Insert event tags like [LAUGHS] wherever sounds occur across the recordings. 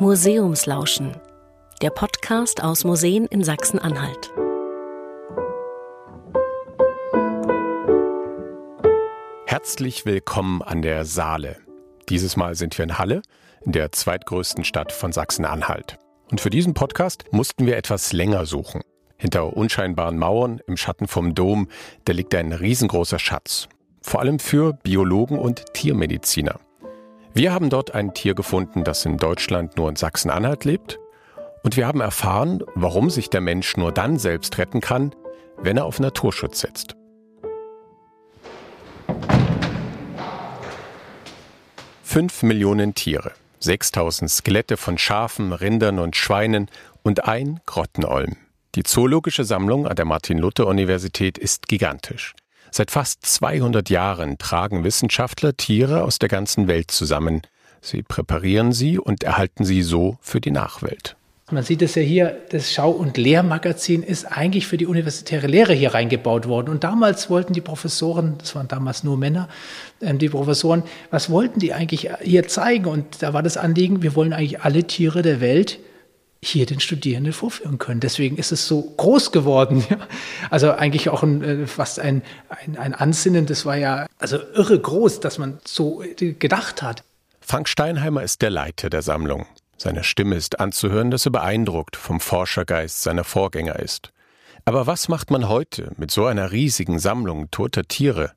Museumslauschen, der Podcast aus Museen in Sachsen-Anhalt. Herzlich willkommen an der Saale. Dieses Mal sind wir in Halle, in der zweitgrößten Stadt von Sachsen-Anhalt. Und für diesen Podcast mussten wir etwas länger suchen. Hinter unscheinbaren Mauern im Schatten vom Dom, da liegt ein riesengroßer Schatz. Vor allem für Biologen und Tiermediziner. Wir haben dort ein Tier gefunden, das in Deutschland nur in Sachsen-Anhalt lebt. Und wir haben erfahren, warum sich der Mensch nur dann selbst retten kann, wenn er auf Naturschutz setzt. Fünf Millionen Tiere, 6000 Skelette von Schafen, Rindern und Schweinen und ein Grottenolm. Die zoologische Sammlung an der Martin-Luther-Universität ist gigantisch. Seit fast 200 Jahren tragen Wissenschaftler Tiere aus der ganzen Welt zusammen. Sie präparieren sie und erhalten sie so für die Nachwelt. Man sieht es ja hier, das Schau- und Lehrmagazin ist eigentlich für die universitäre Lehre hier reingebaut worden. Und damals wollten die Professoren, das waren damals nur Männer, ähm, die Professoren, was wollten die eigentlich hier zeigen? Und da war das Anliegen, wir wollen eigentlich alle Tiere der Welt hier den Studierenden vorführen können. Deswegen ist es so groß geworden. [LAUGHS] Ja. Also eigentlich auch ein, äh, fast ein, ein, ein Ansinnen, das war ja also irre groß, dass man so gedacht hat. Frank Steinheimer ist der Leiter der Sammlung. Seine Stimme ist anzuhören, dass er beeindruckt vom Forschergeist seiner Vorgänger ist. Aber was macht man heute mit so einer riesigen Sammlung toter Tiere?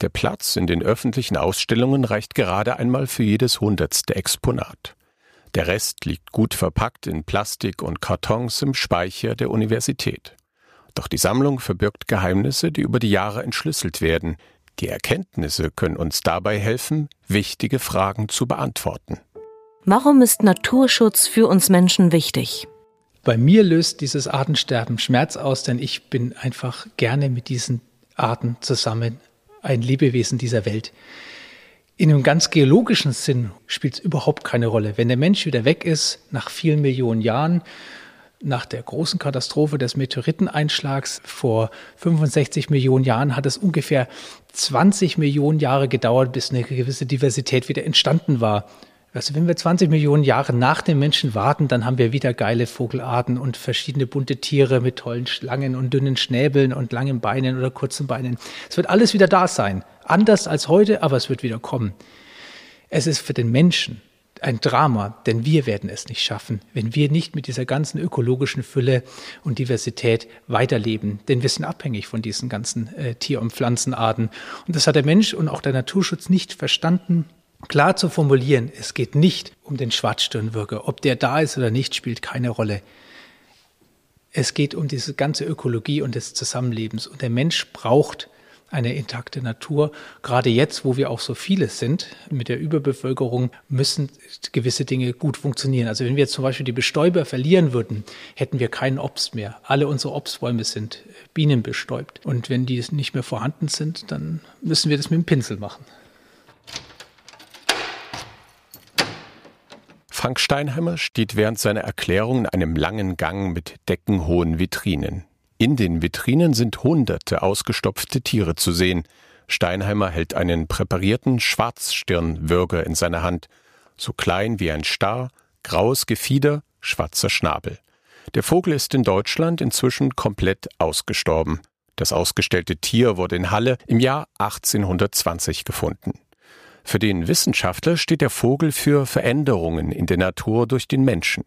Der Platz in den öffentlichen Ausstellungen reicht gerade einmal für jedes hundertste Exponat. Der Rest liegt gut verpackt in Plastik und Kartons im Speicher der Universität. Doch die Sammlung verbirgt Geheimnisse, die über die Jahre entschlüsselt werden. Die Erkenntnisse können uns dabei helfen, wichtige Fragen zu beantworten. Warum ist Naturschutz für uns Menschen wichtig? Bei mir löst dieses Artensterben Schmerz aus, denn ich bin einfach gerne mit diesen Arten zusammen, ein Lebewesen dieser Welt. In einem ganz geologischen Sinn spielt es überhaupt keine Rolle. Wenn der Mensch wieder weg ist, nach vielen Millionen Jahren, nach der großen Katastrophe des Meteoriteneinschlags vor 65 Millionen Jahren hat es ungefähr 20 Millionen Jahre gedauert, bis eine gewisse Diversität wieder entstanden war. Also wenn wir 20 Millionen Jahre nach dem Menschen warten, dann haben wir wieder geile Vogelarten und verschiedene bunte Tiere mit tollen Schlangen und dünnen Schnäbeln und langen Beinen oder kurzen Beinen. Es wird alles wieder da sein. Anders als heute, aber es wird wieder kommen. Es ist für den Menschen ein Drama, denn wir werden es nicht schaffen, wenn wir nicht mit dieser ganzen ökologischen Fülle und Diversität weiterleben. Denn wir sind abhängig von diesen ganzen äh, Tier- und Pflanzenarten. Und das hat der Mensch und auch der Naturschutz nicht verstanden klar zu formulieren, es geht nicht um den Schwarzstirnwürger. Ob der da ist oder nicht, spielt keine Rolle. Es geht um diese ganze Ökologie und des Zusammenlebens. Und der Mensch braucht eine intakte Natur. Gerade jetzt, wo wir auch so viele sind mit der Überbevölkerung, müssen gewisse Dinge gut funktionieren. Also wenn wir zum Beispiel die Bestäuber verlieren würden, hätten wir keinen Obst mehr. Alle unsere Obstbäume sind bienenbestäubt. Und wenn die nicht mehr vorhanden sind, dann müssen wir das mit dem Pinsel machen. Frank Steinheimer steht während seiner Erklärung in einem langen Gang mit deckenhohen Vitrinen. In den Vitrinen sind hunderte ausgestopfte Tiere zu sehen. Steinheimer hält einen präparierten Schwarzstirnwürger in seiner Hand, so klein wie ein Star, graues Gefieder, schwarzer Schnabel. Der Vogel ist in Deutschland inzwischen komplett ausgestorben. Das ausgestellte Tier wurde in Halle im Jahr 1820 gefunden. Für den Wissenschaftler steht der Vogel für Veränderungen in der Natur durch den Menschen.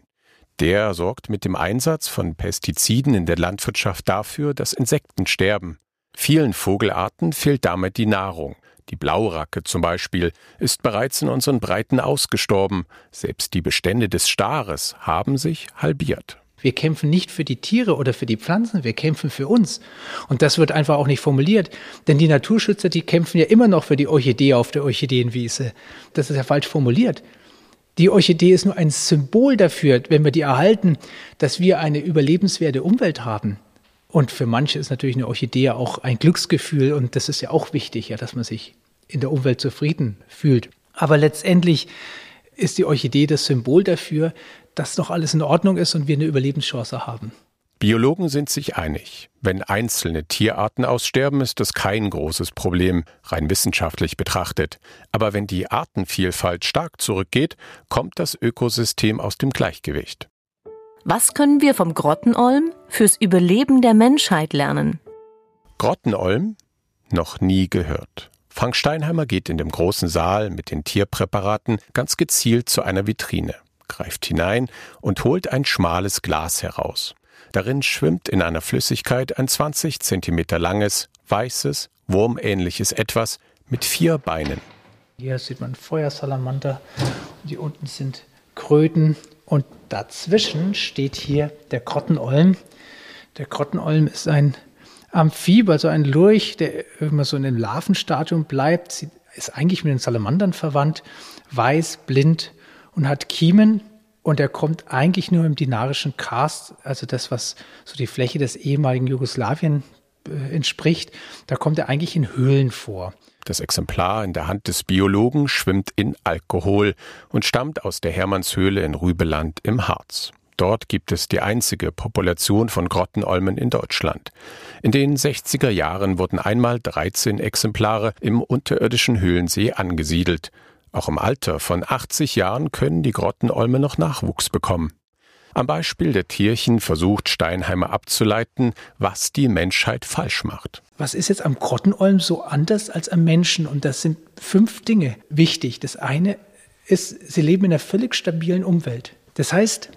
Der sorgt mit dem Einsatz von Pestiziden in der Landwirtschaft dafür, dass Insekten sterben. Vielen Vogelarten fehlt damit die Nahrung. Die Blauracke zum Beispiel ist bereits in unseren Breiten ausgestorben. Selbst die Bestände des Stares haben sich halbiert. Wir kämpfen nicht für die Tiere oder für die Pflanzen, wir kämpfen für uns. Und das wird einfach auch nicht formuliert. Denn die Naturschützer, die kämpfen ja immer noch für die Orchidee auf der Orchideenwiese. Das ist ja falsch formuliert. Die Orchidee ist nur ein Symbol dafür, wenn wir die erhalten, dass wir eine überlebenswerte Umwelt haben. Und für manche ist natürlich eine Orchidee auch ein Glücksgefühl und das ist ja auch wichtig, ja, dass man sich in der Umwelt zufrieden fühlt. Aber letztendlich ist die Orchidee das Symbol dafür, dass doch alles in Ordnung ist und wir eine Überlebenschance haben. Biologen sind sich einig. Wenn einzelne Tierarten aussterben, ist das kein großes Problem, rein wissenschaftlich betrachtet. Aber wenn die Artenvielfalt stark zurückgeht, kommt das Ökosystem aus dem Gleichgewicht. Was können wir vom Grottenolm fürs Überleben der Menschheit lernen? Grottenolm? Noch nie gehört. Frank Steinheimer geht in dem großen Saal mit den Tierpräparaten ganz gezielt zu einer Vitrine, greift hinein und holt ein schmales Glas heraus. Darin schwimmt in einer Flüssigkeit ein 20 Zentimeter langes, weißes, wurmähnliches Etwas mit vier Beinen. Hier sieht man Feuersalamander hier unten sind Kröten und dazwischen steht hier der Grottenolm. Der Grottenolm ist ein Amphib, also ein Lurch, der immer so in dem Larvenstadium bleibt, ist eigentlich mit den Salamandern verwandt, weiß, blind und hat Kiemen und er kommt eigentlich nur im dinarischen Karst, also das, was so die Fläche des ehemaligen Jugoslawien äh, entspricht, da kommt er eigentlich in Höhlen vor. Das Exemplar in der Hand des Biologen schwimmt in Alkohol und stammt aus der Hermannshöhle in Rübeland im Harz. Dort gibt es die einzige Population von Grottenolmen in Deutschland. In den 60er Jahren wurden einmal 13 Exemplare im unterirdischen Höhlensee angesiedelt. Auch im Alter von 80 Jahren können die Grottenolme noch Nachwuchs bekommen. Am Beispiel der Tierchen versucht Steinheimer abzuleiten, was die Menschheit falsch macht. Was ist jetzt am Grottenolm so anders als am Menschen? Und das sind fünf Dinge wichtig. Das eine ist, sie leben in einer völlig stabilen Umwelt. Das heißt,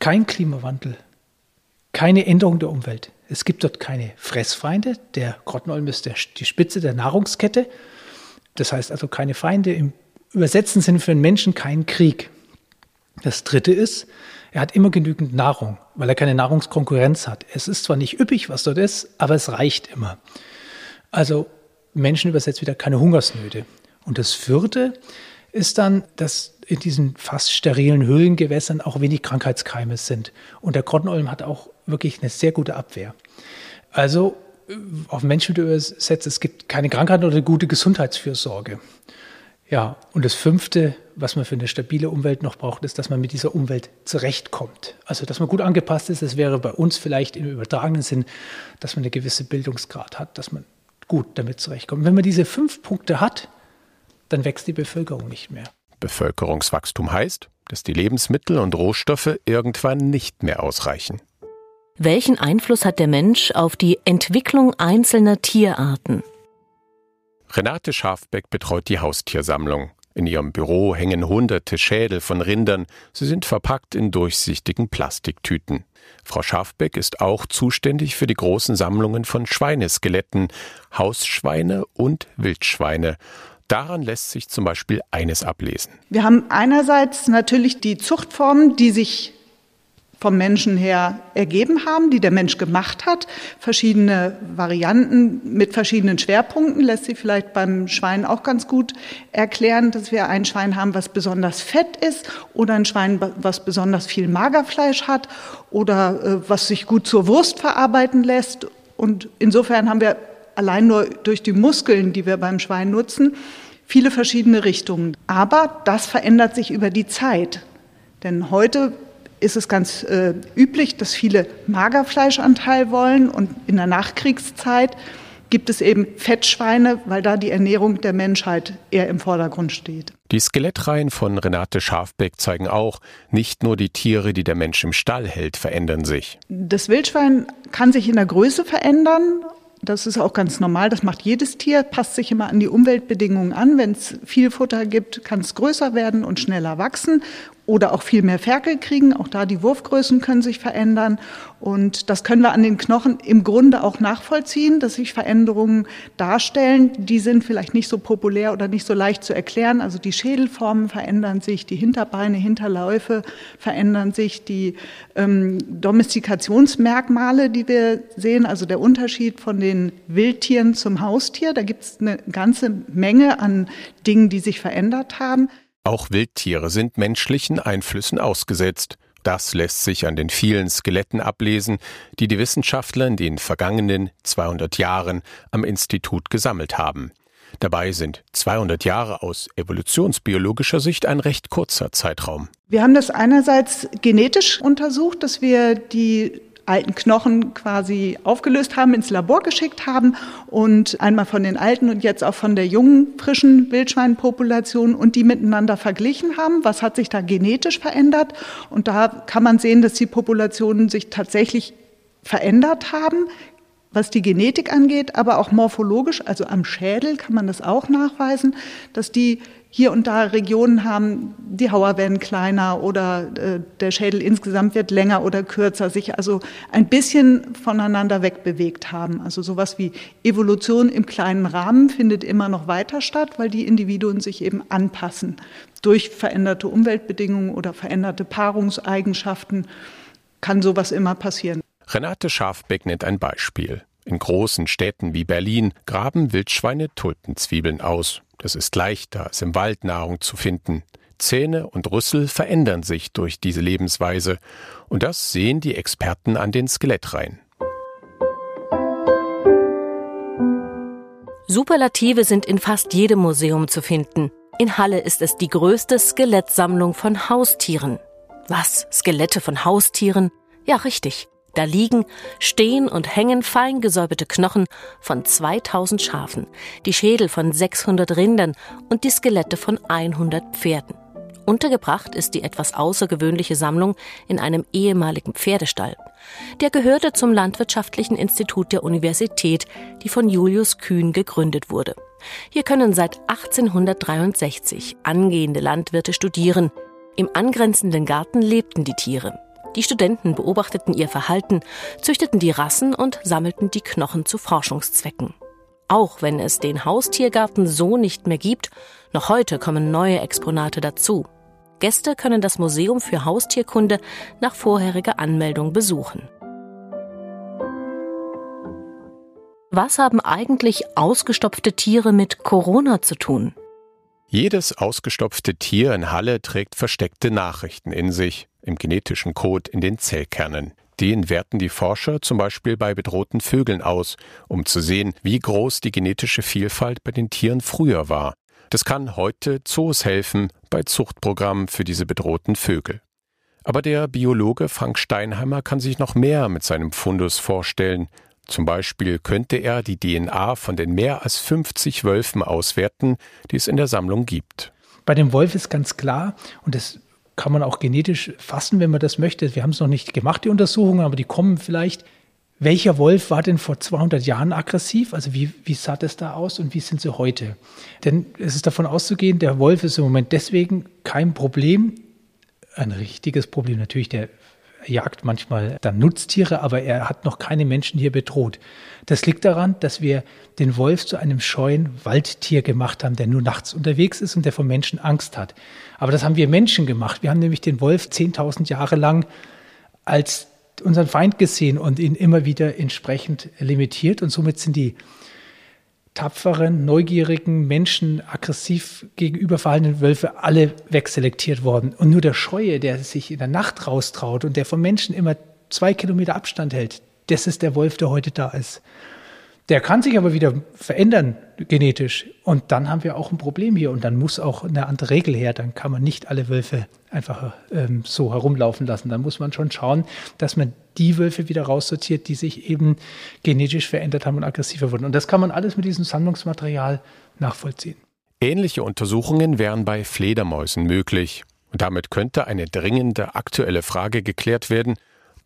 kein Klimawandel, keine Änderung der Umwelt. Es gibt dort keine Fressfeinde. Der Grottenolm ist der, die Spitze der Nahrungskette. Das heißt also keine Feinde im übersetzten Sinn für einen Menschen kein Krieg. Das dritte ist, er hat immer genügend Nahrung, weil er keine Nahrungskonkurrenz hat. Es ist zwar nicht üppig, was dort ist, aber es reicht immer. Also Menschen übersetzt wieder keine Hungersnöte. Und das vierte ist dann, dass in diesen fast sterilen Höhlengewässern auch wenig Krankheitskeime sind. Und der Grottenolm hat auch wirklich eine sehr gute Abwehr. Also auf Menschen übersetzt, es gibt keine Krankheiten oder gute Gesundheitsfürsorge. Ja, und das Fünfte, was man für eine stabile Umwelt noch braucht, ist, dass man mit dieser Umwelt zurechtkommt. Also, dass man gut angepasst ist. Das wäre bei uns vielleicht im übertragenen Sinn, dass man eine gewisse Bildungsgrad hat, dass man gut damit zurechtkommt. Wenn man diese fünf Punkte hat, dann wächst die Bevölkerung nicht mehr. Bevölkerungswachstum heißt, dass die Lebensmittel und Rohstoffe irgendwann nicht mehr ausreichen. Welchen Einfluss hat der Mensch auf die Entwicklung einzelner Tierarten? Renate Schafbeck betreut die Haustiersammlung. In ihrem Büro hängen hunderte Schädel von Rindern. Sie sind verpackt in durchsichtigen Plastiktüten. Frau Schafbeck ist auch zuständig für die großen Sammlungen von Schweineskeletten, Hausschweine und Wildschweine. Daran lässt sich zum Beispiel eines ablesen. Wir haben einerseits natürlich die Zuchtformen, die sich vom Menschen her ergeben haben, die der Mensch gemacht hat. Verschiedene Varianten mit verschiedenen Schwerpunkten lässt sich vielleicht beim Schwein auch ganz gut erklären, dass wir ein Schwein haben, was besonders fett ist oder ein Schwein, was besonders viel Magerfleisch hat oder äh, was sich gut zur Wurst verarbeiten lässt. Und insofern haben wir allein nur durch die Muskeln, die wir beim Schwein nutzen, viele verschiedene Richtungen. Aber das verändert sich über die Zeit. Denn heute ist es ganz äh, üblich, dass viele Magerfleischanteil wollen und in der Nachkriegszeit gibt es eben Fettschweine, weil da die Ernährung der Menschheit eher im Vordergrund steht. Die Skelettreihen von Renate Schafbeck zeigen auch, nicht nur die Tiere, die der Mensch im Stall hält, verändern sich. Das Wildschwein kann sich in der Größe verändern das ist auch ganz normal. Das macht jedes Tier, passt sich immer an die Umweltbedingungen an. Wenn es viel Futter gibt, kann es größer werden und schneller wachsen oder auch viel mehr Ferkel kriegen. Auch da die Wurfgrößen können sich verändern. Und das können wir an den Knochen im Grunde auch nachvollziehen, dass sich Veränderungen darstellen. Die sind vielleicht nicht so populär oder nicht so leicht zu erklären. Also die Schädelformen verändern sich, die Hinterbeine, Hinterläufe verändern sich, die ähm, Domestikationsmerkmale, die wir sehen, also der Unterschied von den Wildtieren zum Haustier. Da gibt es eine ganze Menge an Dingen, die sich verändert haben. Auch Wildtiere sind menschlichen Einflüssen ausgesetzt. Das lässt sich an den vielen Skeletten ablesen, die die Wissenschaftler in den vergangenen 200 Jahren am Institut gesammelt haben. Dabei sind 200 Jahre aus evolutionsbiologischer Sicht ein recht kurzer Zeitraum. Wir haben das einerseits genetisch untersucht, dass wir die alten Knochen quasi aufgelöst haben, ins Labor geschickt haben und einmal von den alten und jetzt auch von der jungen, frischen Wildschweinpopulation und die miteinander verglichen haben. Was hat sich da genetisch verändert? Und da kann man sehen, dass die Populationen sich tatsächlich verändert haben, was die Genetik angeht, aber auch morphologisch, also am Schädel kann man das auch nachweisen, dass die hier und da Regionen haben, die Hauer werden kleiner oder äh, der Schädel insgesamt wird länger oder kürzer, sich also ein bisschen voneinander wegbewegt haben. Also sowas wie Evolution im kleinen Rahmen findet immer noch weiter statt, weil die Individuen sich eben anpassen durch veränderte Umweltbedingungen oder veränderte Paarungseigenschaften kann sowas immer passieren. Renate Schafbeck nennt ein Beispiel. In großen Städten wie Berlin graben Wildschweine Tulpenzwiebeln aus. Das ist leichter, als im Wald Nahrung zu finden. Zähne und Rüssel verändern sich durch diese Lebensweise. Und das sehen die Experten an den Skelettreihen. Superlative sind in fast jedem Museum zu finden. In Halle ist es die größte Skelettsammlung von Haustieren. Was? Skelette von Haustieren? Ja, richtig. Da liegen, stehen und hängen fein gesäuberte Knochen von 2000 Schafen, die Schädel von 600 Rindern und die Skelette von 100 Pferden. Untergebracht ist die etwas außergewöhnliche Sammlung in einem ehemaligen Pferdestall. Der gehörte zum Landwirtschaftlichen Institut der Universität, die von Julius Kühn gegründet wurde. Hier können seit 1863 angehende Landwirte studieren. Im angrenzenden Garten lebten die Tiere. Die Studenten beobachteten ihr Verhalten, züchteten die Rassen und sammelten die Knochen zu Forschungszwecken. Auch wenn es den Haustiergarten so nicht mehr gibt, noch heute kommen neue Exponate dazu. Gäste können das Museum für Haustierkunde nach vorheriger Anmeldung besuchen. Was haben eigentlich ausgestopfte Tiere mit Corona zu tun? Jedes ausgestopfte Tier in Halle trägt versteckte Nachrichten in sich im genetischen Code in den Zellkernen. Den werten die Forscher zum Beispiel bei bedrohten Vögeln aus, um zu sehen, wie groß die genetische Vielfalt bei den Tieren früher war. Das kann heute Zoos helfen bei Zuchtprogrammen für diese bedrohten Vögel. Aber der Biologe Frank Steinheimer kann sich noch mehr mit seinem Fundus vorstellen. Zum Beispiel könnte er die DNA von den mehr als 50 Wölfen auswerten, die es in der Sammlung gibt. Bei dem Wolf ist ganz klar, und das kann man auch genetisch fassen, wenn man das möchte. Wir haben es noch nicht gemacht, die Untersuchungen, aber die kommen vielleicht. Welcher Wolf war denn vor 200 Jahren aggressiv? Also wie, wie sah das da aus und wie sind sie heute? Denn es ist davon auszugehen, der Wolf ist im Moment deswegen kein Problem, ein richtiges Problem. Natürlich, der jagt manchmal dann Nutztiere, aber er hat noch keine Menschen hier bedroht. Das liegt daran, dass wir den Wolf zu einem scheuen Waldtier gemacht haben, der nur nachts unterwegs ist und der vor Menschen Angst hat. Aber das haben wir Menschen gemacht. Wir haben nämlich den Wolf 10.000 Jahre lang als unseren Feind gesehen und ihn immer wieder entsprechend limitiert. Und somit sind die tapferen, neugierigen Menschen, aggressiv gegenüber verhaltenen Wölfe alle wegselektiert worden. Und nur der Scheue, der sich in der Nacht raustraut und der vom Menschen immer zwei Kilometer Abstand hält, das ist der Wolf, der heute da ist. Der kann sich aber wieder verändern genetisch. Und dann haben wir auch ein Problem hier. Und dann muss auch eine andere Regel her. Dann kann man nicht alle Wölfe einfach ähm, so herumlaufen lassen. Dann muss man schon schauen, dass man die Wölfe wieder raussortiert, die sich eben genetisch verändert haben und aggressiver wurden. Und das kann man alles mit diesem Sammlungsmaterial nachvollziehen. Ähnliche Untersuchungen wären bei Fledermäusen möglich. Und damit könnte eine dringende aktuelle Frage geklärt werden,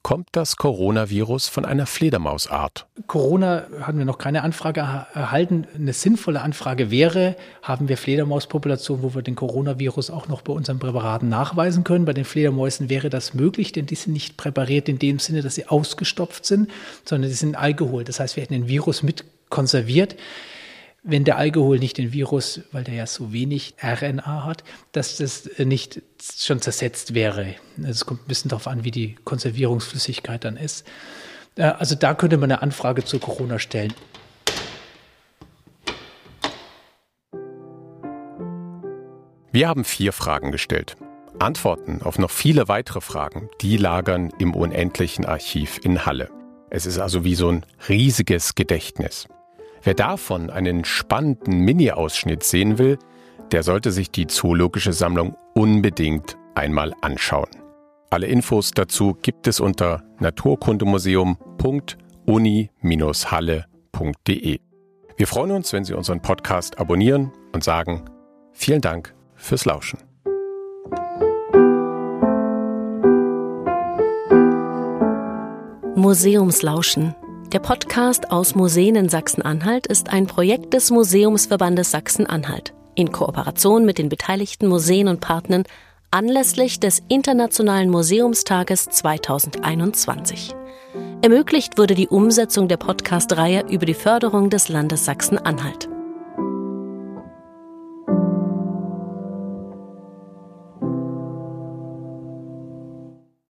kommt das Coronavirus von einer Fledermausart. Corona hatten wir noch keine Anfrage erhalten. Eine sinnvolle Anfrage wäre, haben wir Fledermauspopulationen, wo wir den Coronavirus auch noch bei unseren Präparaten nachweisen können. Bei den Fledermäusen wäre das möglich, denn die sind nicht präpariert in dem Sinne, dass sie ausgestopft sind, sondern sie sind Alkohol. Das heißt, wir hätten den Virus mit konserviert wenn der Alkohol nicht den Virus, weil der ja so wenig RNA hat, dass das nicht schon zersetzt wäre. Es kommt ein bisschen darauf an, wie die Konservierungsflüssigkeit dann ist. Äh, also da könnte man eine Anfrage zu Corona stellen. Wir haben vier Fragen gestellt. Antworten auf noch viele weitere Fragen, die lagern im unendlichen Archiv in Halle. Es ist also wie so ein riesiges Gedächtnis. Wer davon einen spannenden Mini-Ausschnitt sehen will, der sollte sich die Zoologische Sammlung unbedingt einmal anschauen. Alle Infos dazu gibt es unter naturkundemuseum.uni-halle.de. Wir freuen uns, wenn Sie unseren Podcast abonnieren und sagen vielen Dank fürs Lauschen. Museumslauschen. Der Podcast aus Museen in Sachsen-Anhalt ist ein Projekt des Museumsverbandes Sachsen-Anhalt in Kooperation mit den beteiligten Museen und Partnern anlässlich des Internationalen Museumstages 2021. Ermöglicht wurde die Umsetzung der Podcast-Reihe über die Förderung des Landes Sachsen-Anhalt.